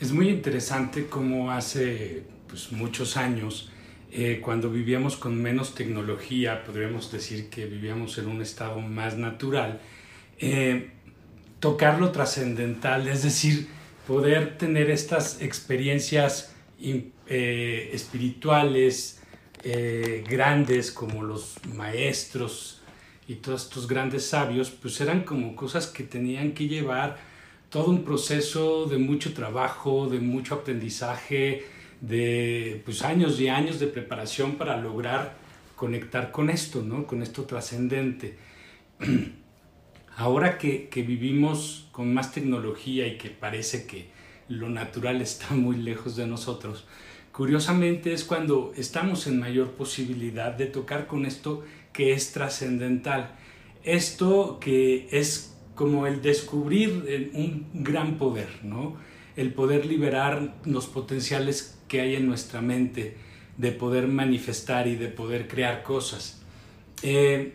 Es muy interesante cómo hace pues, muchos años, eh, cuando vivíamos con menos tecnología, podríamos decir que vivíamos en un estado más natural, eh, tocar lo trascendental, es decir, poder tener estas experiencias eh, espirituales grandes como los maestros y todos estos grandes sabios, pues eran como cosas que tenían que llevar todo un proceso de mucho trabajo, de mucho aprendizaje, de pues, años y años de preparación para lograr conectar con esto, ¿no? con esto trascendente. Ahora que, que, vivimos con más tecnología y que parece que lo natural está muy lejos de nosotros, curiosamente es cuando estamos en mayor posibilidad de tocar con esto que es trascendental. Esto que es como el descubrir un gran poder, ¿no? El poder liberar los potenciales que hay en nuestra mente, de poder manifestar y de poder crear cosas. Eh,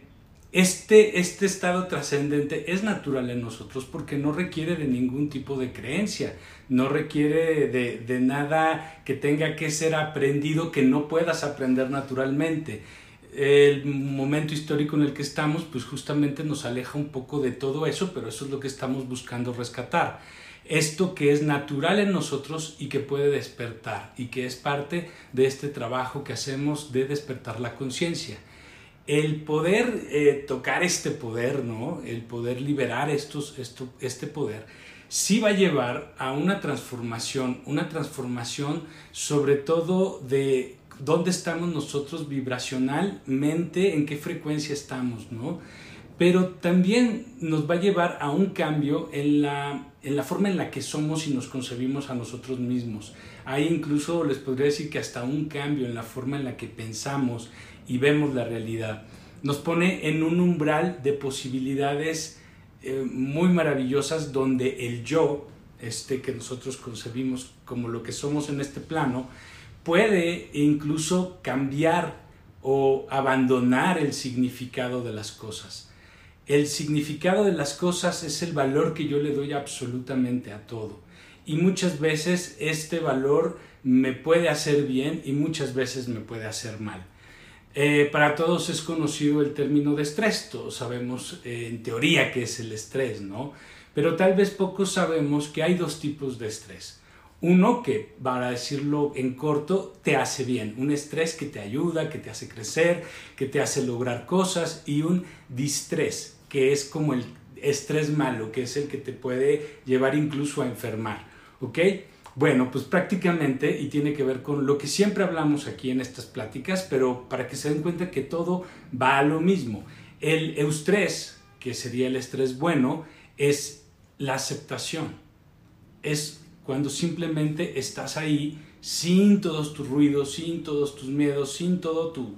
este, este estado trascendente es natural en nosotros porque no requiere de ningún tipo de creencia, no requiere de, de nada que tenga que ser aprendido que no puedas aprender naturalmente el momento histórico en el que estamos, pues justamente nos aleja un poco de todo eso, pero eso es lo que estamos buscando rescatar. Esto que es natural en nosotros y que puede despertar y que es parte de este trabajo que hacemos de despertar la conciencia. El poder eh, tocar este poder, ¿no? El poder liberar estos, esto, este poder, sí va a llevar a una transformación, una transformación sobre todo de dónde estamos nosotros vibracionalmente, en qué frecuencia estamos, ¿no? Pero también nos va a llevar a un cambio en la, en la forma en la que somos y nos concebimos a nosotros mismos. Hay incluso, les podría decir que hasta un cambio en la forma en la que pensamos y vemos la realidad. Nos pone en un umbral de posibilidades eh, muy maravillosas donde el yo, este que nosotros concebimos como lo que somos en este plano, puede incluso cambiar o abandonar el significado de las cosas. El significado de las cosas es el valor que yo le doy absolutamente a todo. Y muchas veces este valor me puede hacer bien y muchas veces me puede hacer mal. Eh, para todos es conocido el término de estrés, todos sabemos eh, en teoría qué es el estrés, ¿no? Pero tal vez pocos sabemos que hay dos tipos de estrés. Uno que, para decirlo en corto, te hace bien, un estrés que te ayuda, que te hace crecer, que te hace lograr cosas y un distrés, que es como el estrés malo, que es el que te puede llevar incluso a enfermar, ¿ok? Bueno, pues prácticamente, y tiene que ver con lo que siempre hablamos aquí en estas pláticas, pero para que se den cuenta que todo va a lo mismo. El eustrés, que sería el estrés bueno, es la aceptación, es cuando simplemente estás ahí sin todos tus ruidos, sin todos tus miedos, sin todo tu,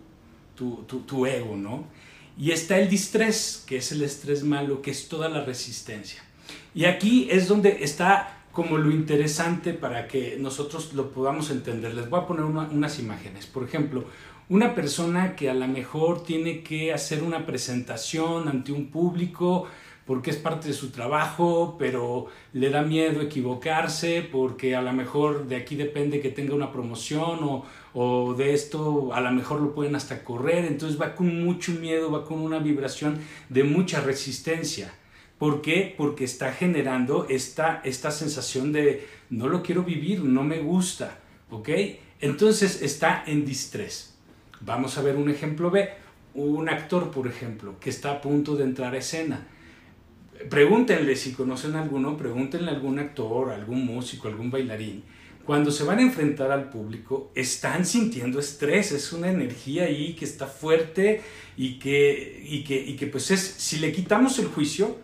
tu, tu, ego, ¿no? Y está el distrés, que es el estrés malo, que es toda la resistencia. Y aquí es donde está como lo interesante para que nosotros lo podamos entender. Les voy a poner unas imágenes. Por ejemplo, una persona que a lo mejor tiene que hacer una presentación ante un público, porque es parte de su trabajo, pero le da miedo equivocarse, porque a lo mejor de aquí depende que tenga una promoción o, o, de esto a lo mejor lo pueden hasta correr, entonces va con mucho miedo, va con una vibración de mucha resistencia. ¿Por qué? Porque está generando esta, esta sensación de no lo quiero vivir, no me gusta, ¿ok? Entonces está en distrés. Vamos a ver un ejemplo B. Un actor, por ejemplo, que está a punto de entrar a escena pregúntenle si conocen alguno, pregúntenle a algún actor, algún músico, algún bailarín. Cuando se van a enfrentar al público, están sintiendo estrés, es una energía ahí que está fuerte y que, y que, y que pues es, si le quitamos el juicio,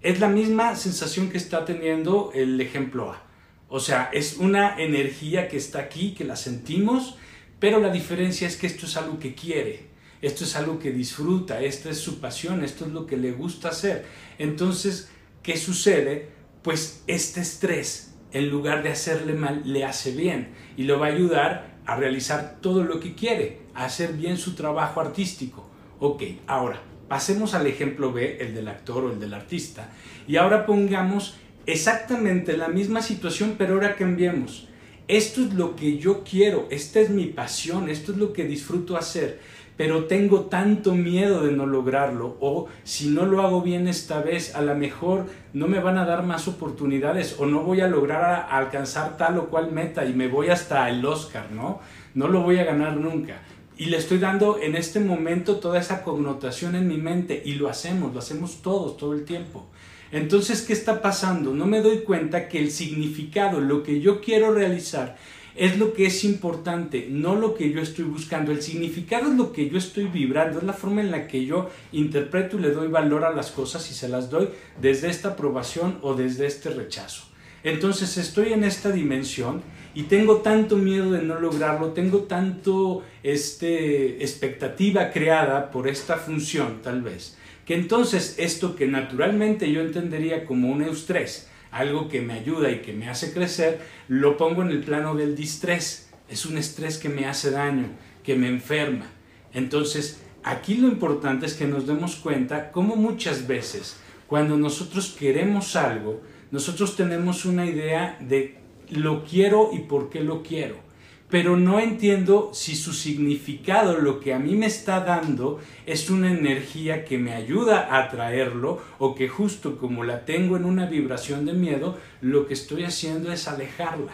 es la misma sensación que está teniendo el ejemplo A. O sea, es una energía que está aquí, que la sentimos, pero la diferencia es que esto es algo que quiere, esto es algo que disfruta, esta es su pasión, esto es lo que le gusta hacer. Entonces, ¿qué sucede? Pues este estrés, en lugar de hacerle mal, le hace bien y lo va a ayudar a realizar todo lo que quiere, a hacer bien su trabajo artístico. Ok, ahora pasemos al ejemplo B, el del actor o el del artista, y ahora pongamos exactamente la misma situación, pero ahora cambiemos. Esto es lo que yo quiero, esta es mi pasión, esto es lo que disfruto hacer, pero tengo tanto miedo de no lograrlo o si no lo hago bien esta vez, a lo mejor no me van a dar más oportunidades o no voy a lograr alcanzar tal o cual meta y me voy hasta el Oscar, ¿no? No lo voy a ganar nunca. Y le estoy dando en este momento toda esa connotación en mi mente y lo hacemos, lo hacemos todos, todo el tiempo. Entonces, ¿qué está pasando? No me doy cuenta que el significado, lo que yo quiero realizar, es lo que es importante, no lo que yo estoy buscando. El significado es lo que yo estoy vibrando, es la forma en la que yo interpreto y le doy valor a las cosas y se las doy desde esta aprobación o desde este rechazo. Entonces estoy en esta dimensión y tengo tanto miedo de no lograrlo, tengo tanto este, expectativa creada por esta función tal vez, que entonces esto que naturalmente yo entendería como un eustrés, algo que me ayuda y que me hace crecer, lo pongo en el plano del distrés. Es un estrés que me hace daño, que me enferma. Entonces, aquí lo importante es que nos demos cuenta cómo muchas veces cuando nosotros queremos algo, nosotros tenemos una idea de lo quiero y por qué lo quiero pero no entiendo si su significado, lo que a mí me está dando, es una energía que me ayuda a atraerlo o que justo como la tengo en una vibración de miedo, lo que estoy haciendo es alejarla.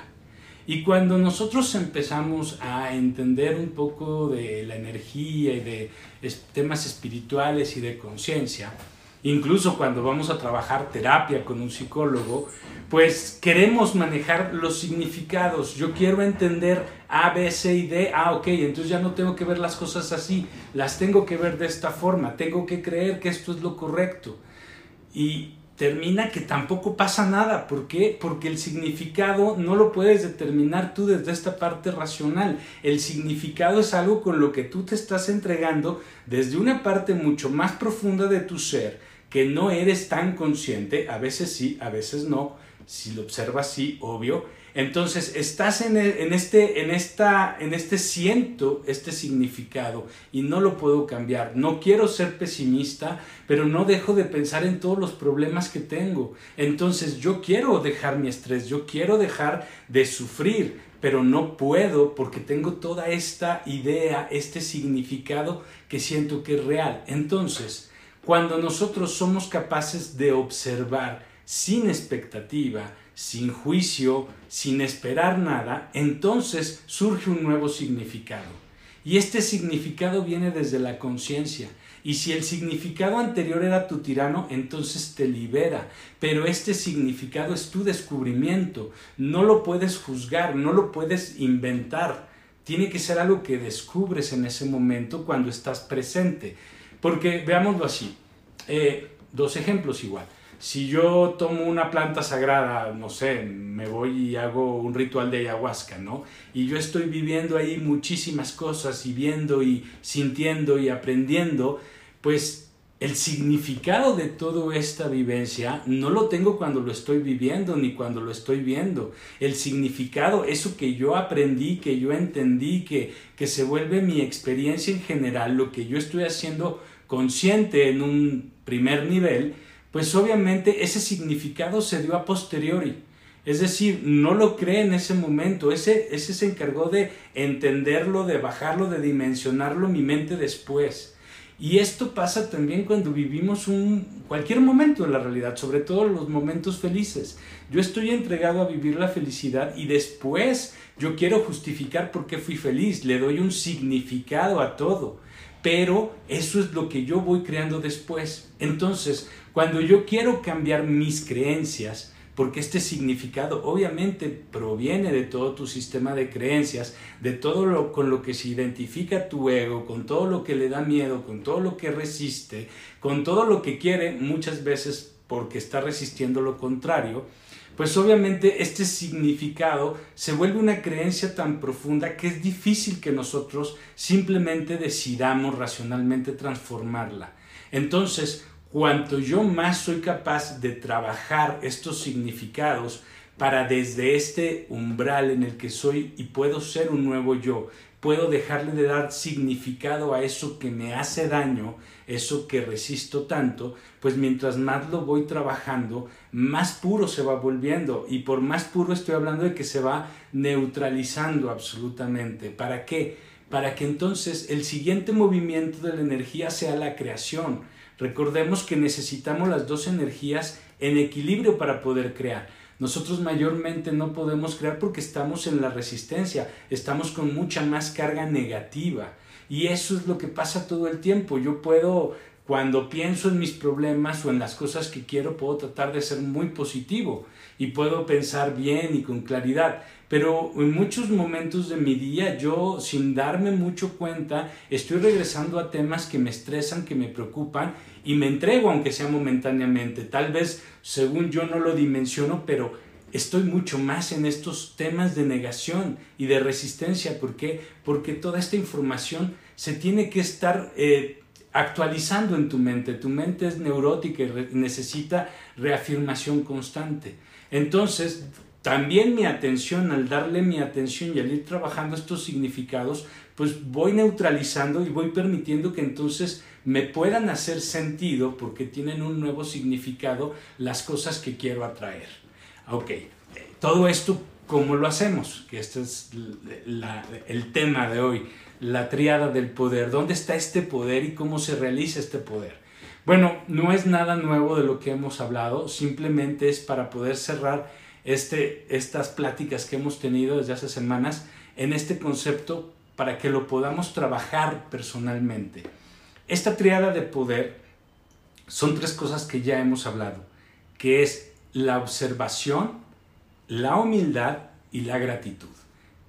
Y cuando nosotros empezamos a entender un poco de la energía y de temas espirituales y de conciencia, incluso cuando vamos a trabajar terapia con un psicólogo, pues queremos manejar los significados. Yo quiero entender A, B, C y D. Ah, ok, entonces ya no tengo que ver las cosas así, las tengo que ver de esta forma, tengo que creer que esto es lo correcto. Y termina que tampoco pasa nada. ¿Por qué? Porque el significado no lo puedes determinar tú desde esta parte racional. El significado es algo con lo que tú te estás entregando desde una parte mucho más profunda de tu ser que no eres tan consciente, a veces sí, a veces no, si lo observas sí, obvio. Entonces estás en, en, este, en, esta, en este siento, este significado y no lo puedo cambiar. No quiero ser pesimista, pero no dejo de pensar en todos los problemas que tengo. Entonces yo quiero dejar mi estrés, yo quiero dejar de sufrir, pero no puedo porque tengo toda esta idea, este significado que siento que es real. Entonces, cuando nosotros somos capaces de observar sin expectativa, sin juicio, sin esperar nada, entonces surge un nuevo significado. Y este significado viene desde la conciencia. Y si el significado anterior era tu tirano, entonces te libera. Pero este significado es tu descubrimiento. No lo puedes juzgar, no lo puedes inventar. Tiene que ser algo que descubres en ese momento cuando estás presente. Porque veámoslo así, eh, dos ejemplos igual. Si yo tomo una planta sagrada, no sé, me voy y hago un ritual de ayahuasca, ¿no? Y yo estoy viviendo ahí muchísimas cosas y viendo y sintiendo y aprendiendo, pues el significado de toda esta vivencia no lo tengo cuando lo estoy viviendo ni cuando lo estoy viendo. El significado, eso que yo aprendí, que yo entendí, que, que se vuelve mi experiencia en general, lo que yo estoy haciendo consciente en un primer nivel, pues obviamente ese significado se dio a posteriori. Es decir, no lo cree en ese momento, ese, ese se encargó de entenderlo, de bajarlo, de dimensionarlo mi mente después. Y esto pasa también cuando vivimos un cualquier momento de la realidad, sobre todo los momentos felices. Yo estoy entregado a vivir la felicidad y después yo quiero justificar por qué fui feliz, le doy un significado a todo pero eso es lo que yo voy creando después. Entonces, cuando yo quiero cambiar mis creencias, porque este significado obviamente proviene de todo tu sistema de creencias, de todo lo con lo que se identifica tu ego, con todo lo que le da miedo, con todo lo que resiste, con todo lo que quiere, muchas veces porque está resistiendo lo contrario, pues obviamente este significado se vuelve una creencia tan profunda que es difícil que nosotros simplemente decidamos racionalmente transformarla. Entonces, cuanto yo más soy capaz de trabajar estos significados, para desde este umbral en el que soy y puedo ser un nuevo yo, puedo dejarle de dar significado a eso que me hace daño, eso que resisto tanto, pues mientras más lo voy trabajando, más puro se va volviendo. Y por más puro estoy hablando de que se va neutralizando absolutamente. ¿Para qué? Para que entonces el siguiente movimiento de la energía sea la creación. Recordemos que necesitamos las dos energías en equilibrio para poder crear. Nosotros mayormente no podemos crear porque estamos en la resistencia, estamos con mucha más carga negativa. Y eso es lo que pasa todo el tiempo. Yo puedo, cuando pienso en mis problemas o en las cosas que quiero, puedo tratar de ser muy positivo y puedo pensar bien y con claridad. Pero en muchos momentos de mi día yo, sin darme mucho cuenta, estoy regresando a temas que me estresan, que me preocupan y me entrego aunque sea momentáneamente. Tal vez según yo no lo dimensiono, pero estoy mucho más en estos temas de negación y de resistencia. ¿Por qué? Porque toda esta información se tiene que estar eh, actualizando en tu mente. Tu mente es neurótica y necesita reafirmación constante. Entonces, también mi atención, al darle mi atención y al ir trabajando estos significados, pues voy neutralizando y voy permitiendo que entonces me puedan hacer sentido porque tienen un nuevo significado las cosas que quiero atraer. Ok, todo esto, ¿cómo lo hacemos? Que este es el tema de hoy, la triada del poder. ¿Dónde está este poder y cómo se realiza este poder? Bueno, no es nada nuevo de lo que hemos hablado, simplemente es para poder cerrar este, estas pláticas que hemos tenido desde hace semanas en este concepto para que lo podamos trabajar personalmente. Esta triada de poder son tres cosas que ya hemos hablado, que es la observación, la humildad y la gratitud.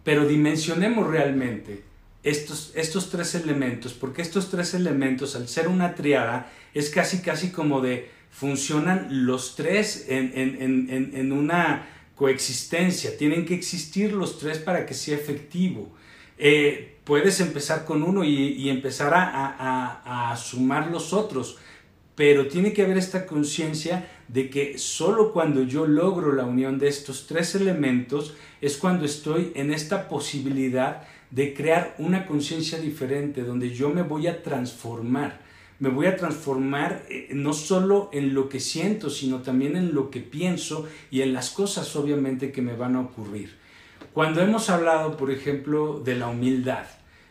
Pero dimensionemos realmente estos, estos tres elementos, porque estos tres elementos, al ser una triada, es casi, casi como de funcionan los tres en, en una coexistencia, tienen que existir los tres para que sea efectivo. Eh, puedes empezar con uno y, empezar a, sumar los otros, pero tiene que haber esta conciencia de que solo cuando yo logro la unión de estos tres elementos es cuando estoy en esta posibilidad de crear una conciencia diferente, donde yo me voy a transformar. Me voy a transformar eh, no solo en lo que siento, sino también en lo que pienso y en las cosas obviamente que me van a ocurrir. Cuando hemos hablado, por ejemplo, de la humildad,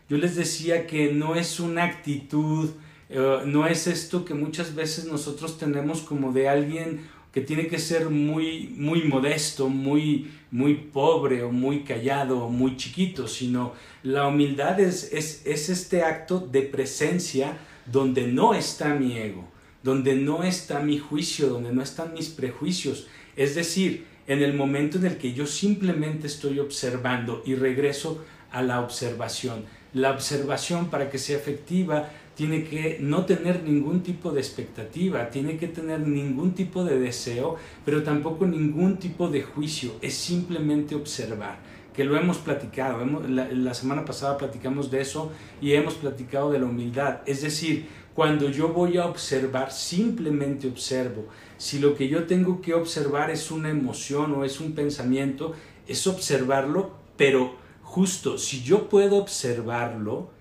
yo les decía que no es una actitud, eh, no es esto que muchas veces nosotros tenemos como de alguien que tiene que ser muy, muy modesto, muy, muy pobre o muy callado o muy chiquito, sino la humildad es, es, es este acto de presencia donde no está mi ego, donde no está mi juicio, donde no están mis prejuicios. Es decir, en el momento en el que yo simplemente estoy observando y regreso a la observación. La observación para que sea efectiva tiene que no tener ningún tipo de expectativa, tiene que tener ningún tipo de deseo, pero tampoco ningún tipo de juicio, es simplemente observar, que lo hemos platicado, la, semana pasada platicamos de eso y hemos platicado de la humildad, es decir, cuando yo voy a observar, simplemente observo, si lo que yo tengo que observar es una emoción o es un pensamiento, es observarlo, pero justo si yo puedo observarlo,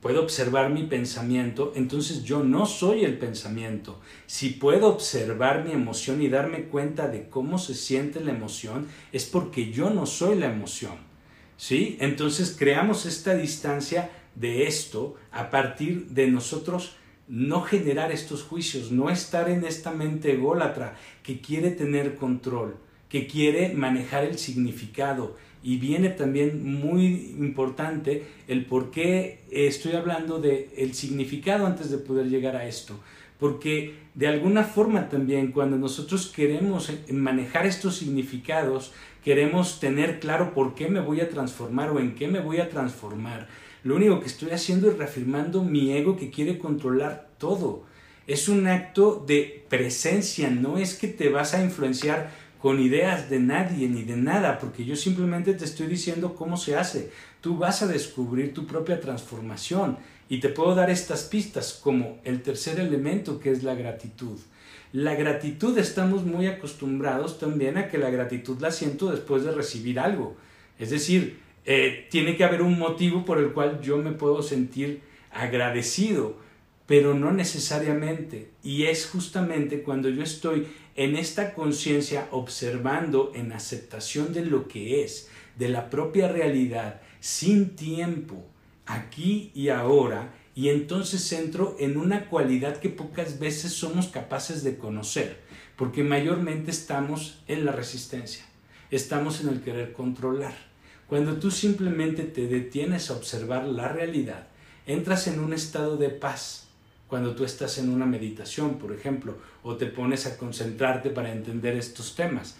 puedo observar mi pensamiento, entonces yo no soy el pensamiento. Si puedo observar mi emoción y darme cuenta de cómo se siente la emoción, es porque yo no soy la emoción. ¿Sí? Entonces creamos esta distancia de esto a partir de nosotros no generar estos juicios, no estar en esta mente ególatra que quiere tener control, que quiere manejar el significado. Y viene también muy importante el por qué estoy hablando de el significado antes de poder llegar a esto. Porque de alguna forma también cuando nosotros queremos manejar estos significados, queremos tener claro por qué me voy a transformar o en qué me voy a transformar lo único que estoy haciendo es reafirmando mi ego que quiere controlar todo. Es un acto de presencia, no es que te vas a influenciar con ideas de nadie ni de nada, porque yo simplemente te estoy diciendo cómo se hace. Tú vas a descubrir tu propia transformación y te puedo dar estas pistas como el tercer elemento que es la gratitud. La gratitud estamos muy acostumbrados también a que la gratitud la siento después de recibir algo. Es decir, eh, tiene que haber un motivo por el cual yo me puedo sentir agradecido, pero no necesariamente. Y es justamente cuando yo estoy en esta conciencia observando en aceptación de lo que es, de la propia realidad, sin tiempo, aquí y ahora, y entonces entro en una cualidad que pocas veces somos capaces de conocer, porque mayormente estamos en la resistencia, estamos en el querer controlar. Cuando tú simplemente te detienes a observar la realidad, entras en un estado de paz. Cuando tú estás en una meditación, por ejemplo, o te pones a concentrarte para entender estos temas.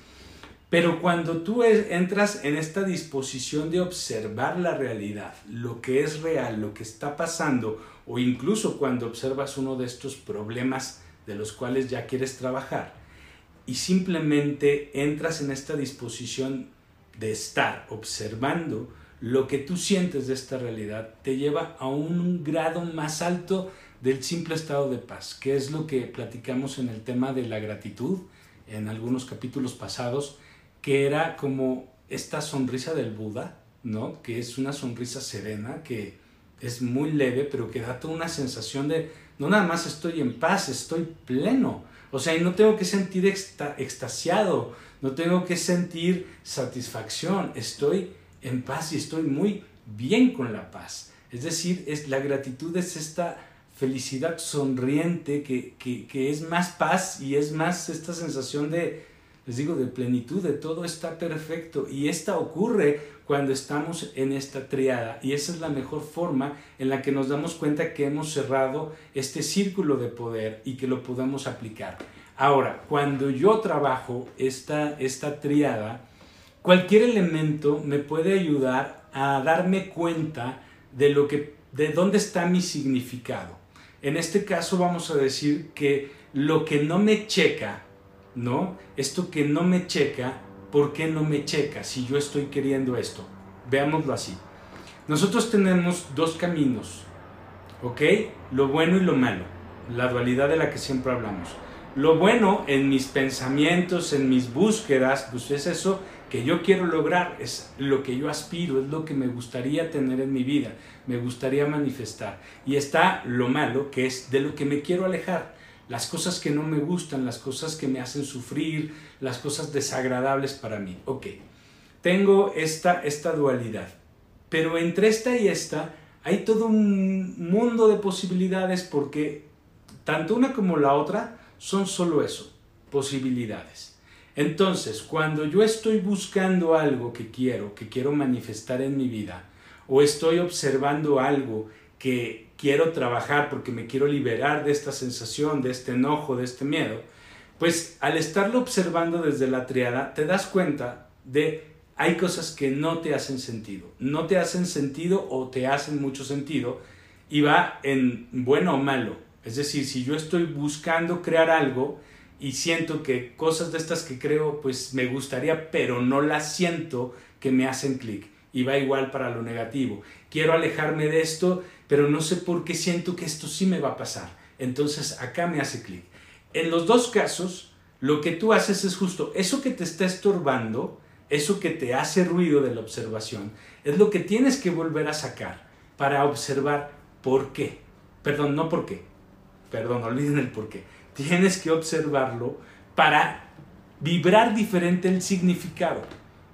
Pero cuando tú entras en esta disposición de observar la realidad, lo que es real, lo que está pasando, o incluso cuando observas uno de estos problemas de los cuales ya quieres trabajar, y simplemente entras en esta disposición de estar observando lo que tú sientes de esta realidad, te lleva a un grado más alto del simple estado de paz, que es lo que platicamos en el tema de la gratitud en algunos capítulos pasados que era como esta sonrisa del Buda, ¿no? Que es una sonrisa serena, que es muy leve, pero que da toda una sensación de, no nada más estoy en paz, estoy pleno. O sea, y no tengo que sentir extasiado, no tengo que sentir satisfacción, estoy en paz y estoy muy bien con la paz. Es decir, es, la gratitud es esta felicidad sonriente que, que es más paz y es más esta sensación de, les digo, de plenitud, de todo está perfecto. Y esta ocurre cuando estamos en esta triada. Y esa es la mejor forma en la que nos damos cuenta que hemos cerrado este círculo de poder y que lo podemos aplicar. Ahora, cuando yo trabajo esta, esta triada, cualquier elemento me puede ayudar a darme cuenta de lo que de dónde está mi significado. En este caso vamos a decir que lo que no me checa ¿no? Esto que no me checa, ¿por qué no me checa si yo estoy queriendo esto? Veámoslo así. Nosotros tenemos dos caminos, ¿ok? Lo bueno y lo malo, la dualidad de la que siempre hablamos. Lo bueno en mis pensamientos, en mis búsquedas, pues es eso que yo quiero lograr, es lo que yo aspiro, es lo que me gustaría tener en mi vida, me gustaría manifestar. Y está lo malo, que es de lo que me quiero alejar las cosas que no me gustan, las cosas que me hacen sufrir, las cosas desagradables para mí. Ok, tengo esta, esta dualidad, pero entre esta y esta hay todo un mundo de posibilidades porque tanto una como la otra son solo eso, posibilidades. Entonces, cuando yo estoy buscando algo que quiero, que quiero manifestar en mi vida, o estoy observando algo que quiero trabajar porque me quiero liberar de esta sensación, de este enojo, de este miedo, pues al estarlo observando desde la triada, te das cuenta de hay cosas que no te hacen sentido. No te hacen sentido o te hacen mucho sentido y va en bueno o malo. Es decir, si yo estoy buscando crear algo y siento que cosas de estas que creo pues me gustaría, pero no las siento que me hacen clic. Y va igual para lo negativo. Quiero alejarme de esto pero no sé por qué siento que esto sí me va a pasar. Entonces acá me hace clic. En los dos casos, lo que tú haces es justo eso que te está estorbando, eso que te hace ruido de la observación, es lo que tienes que volver a sacar para observar por qué. Perdón, no por qué. Perdón, olviden el por qué. Tienes que observarlo para vibrar diferente el significado,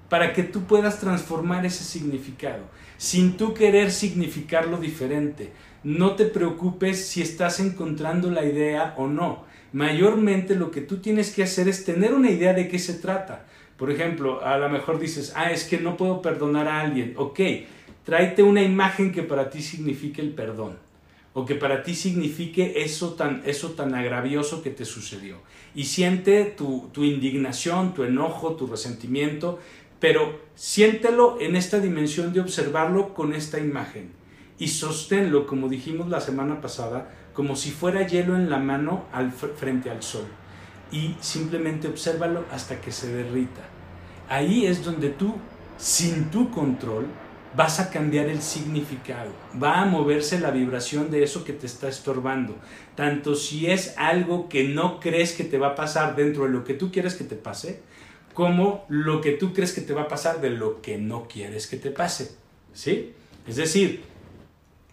para que tú puedas transformar ese significado sin tú querer significarlo diferente. No te preocupes si estás encontrando la idea o no. Mayormente lo que tú tienes que hacer es tener una idea de qué se trata. Por ejemplo, a lo mejor dices, ah, es que no puedo perdonar a alguien. Ok, tráete una imagen que para ti signifique el perdón o que para ti signifique eso tan, eso tan agravioso que te sucedió. Y siente tu, tu indignación, tu enojo, tu resentimiento, pero siéntelo en esta dimensión de observarlo con esta imagen y sosténlo, como dijimos la semana pasada, como si fuera hielo en la mano al frente al sol. Y simplemente obsérvalo hasta que se derrita. Ahí es donde tú, sin tu control, vas a cambiar el significado, va a moverse la vibración de eso que te está estorbando. Tanto si es algo que no crees que te va a pasar dentro de lo que tú quieres que te pase, como lo que tú crees que te va a pasar de lo que no quieres que te pase. ¿Sí? Es decir,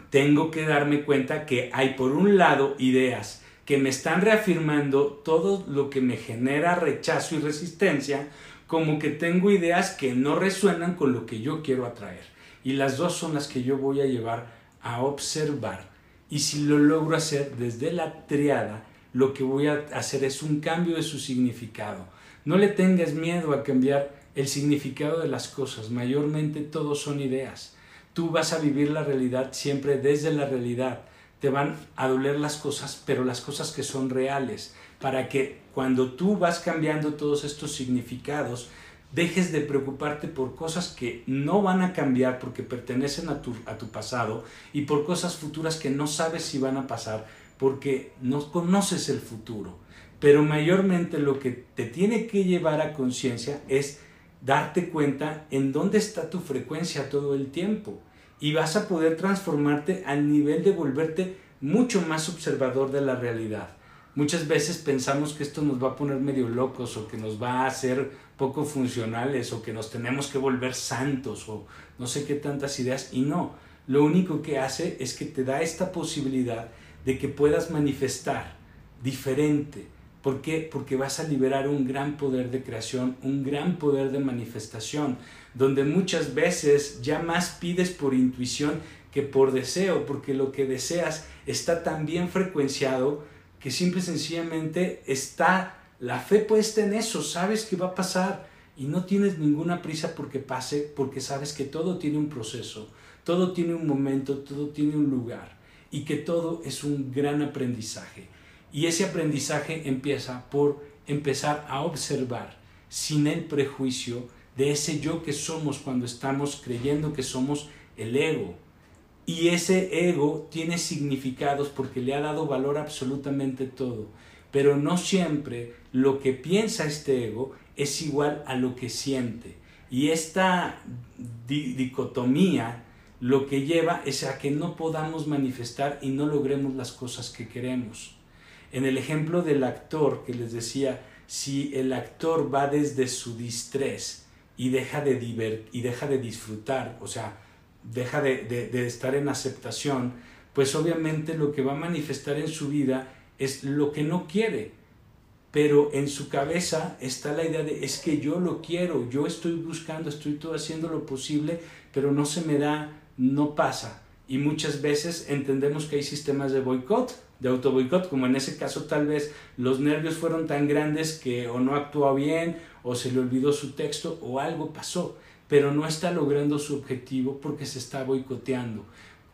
tengo que darme cuenta que hay por un lado ideas que me están reafirmando todo lo que me genera rechazo y resistencia, como que tengo ideas que no resuenan con lo que yo quiero atraer. Y las dos son las que yo voy a llevar a observar. Y si lo logro hacer desde la triada, lo que voy a hacer es un cambio de su significado. No le tengas miedo a cambiar el significado de las cosas. Mayormente todos son ideas. Tú vas a vivir la realidad siempre desde la realidad. Te van a doler las cosas, pero las cosas que son reales, para que cuando tú vas cambiando todos estos significados, dejes de preocuparte por cosas que no van a cambiar porque pertenecen a tu, a tu pasado y por cosas futuras que no sabes si van a pasar porque no conoces el futuro. Pero mayormente lo que te tiene que llevar a conciencia es darte cuenta en dónde está tu frecuencia todo el tiempo y vas a poder transformarte al nivel de volverte mucho más observador de la realidad. Muchas veces pensamos que esto nos va a poner medio locos o que nos va a hacer poco funcionales o que nos tenemos que volver santos o no sé qué tantas ideas y no, lo único que hace es que te da esta posibilidad de que puedas manifestar diferente. ¿Por qué? Porque vas a liberar un gran poder de creación, un gran poder de manifestación, donde muchas veces ya más pides por intuición que por deseo, porque lo que deseas está tan bien frecuenciado que simple y sencillamente está la fe puesta en eso, sabes que va a pasar y no tienes ninguna prisa porque pase, porque sabes que todo tiene un proceso, todo tiene un momento, todo tiene un lugar y que todo es un gran aprendizaje. Y ese aprendizaje empieza por empezar a observar sin el prejuicio de ese yo que somos cuando estamos creyendo que somos el ego. Y ese ego tiene significados porque le ha dado valor absolutamente todo pero no siempre lo que piensa este ego es igual a lo que siente. Y esta dicotomía lo que lleva es a que no podamos manifestar y no logremos las cosas que queremos. En el ejemplo del actor que les decía, si el actor va desde su distrés y deja de, y deja de disfrutar, o sea, deja de, de estar en aceptación, pues obviamente lo que va a manifestar en su vida es lo que no quiere, pero en su cabeza está la idea de es que yo lo quiero, yo estoy buscando, estoy todo haciendo lo posible, pero no se me da, no pasa. Y muchas veces entendemos que hay sistemas de boicot, de auto boicot, como en ese caso tal vez los nervios fueron tan grandes que o no actuó bien o se le olvidó su texto o algo pasó, pero no está logrando su objetivo porque se está boicoteando.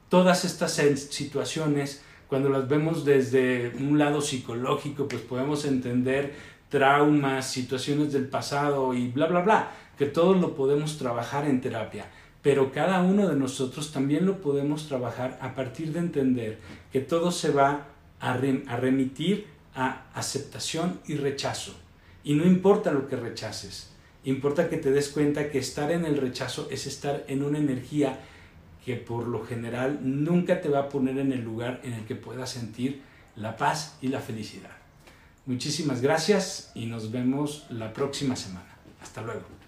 Todas estas situaciones cuando las vemos desde un lado psicológico, pues podemos entender traumas, situaciones del pasado y bla, bla, bla, que todo lo podemos trabajar en terapia. Pero cada uno de nosotros también lo podemos trabajar a partir de entender que todo se va a remitir a aceptación y rechazo. Y no importa lo que rechaces, importa que te des cuenta que estar en el rechazo es estar en una energía que por lo general nunca te va a poner en el lugar en el que puedas sentir la paz y la felicidad. Muchísimas gracias y nos vemos la próxima semana. Hasta luego.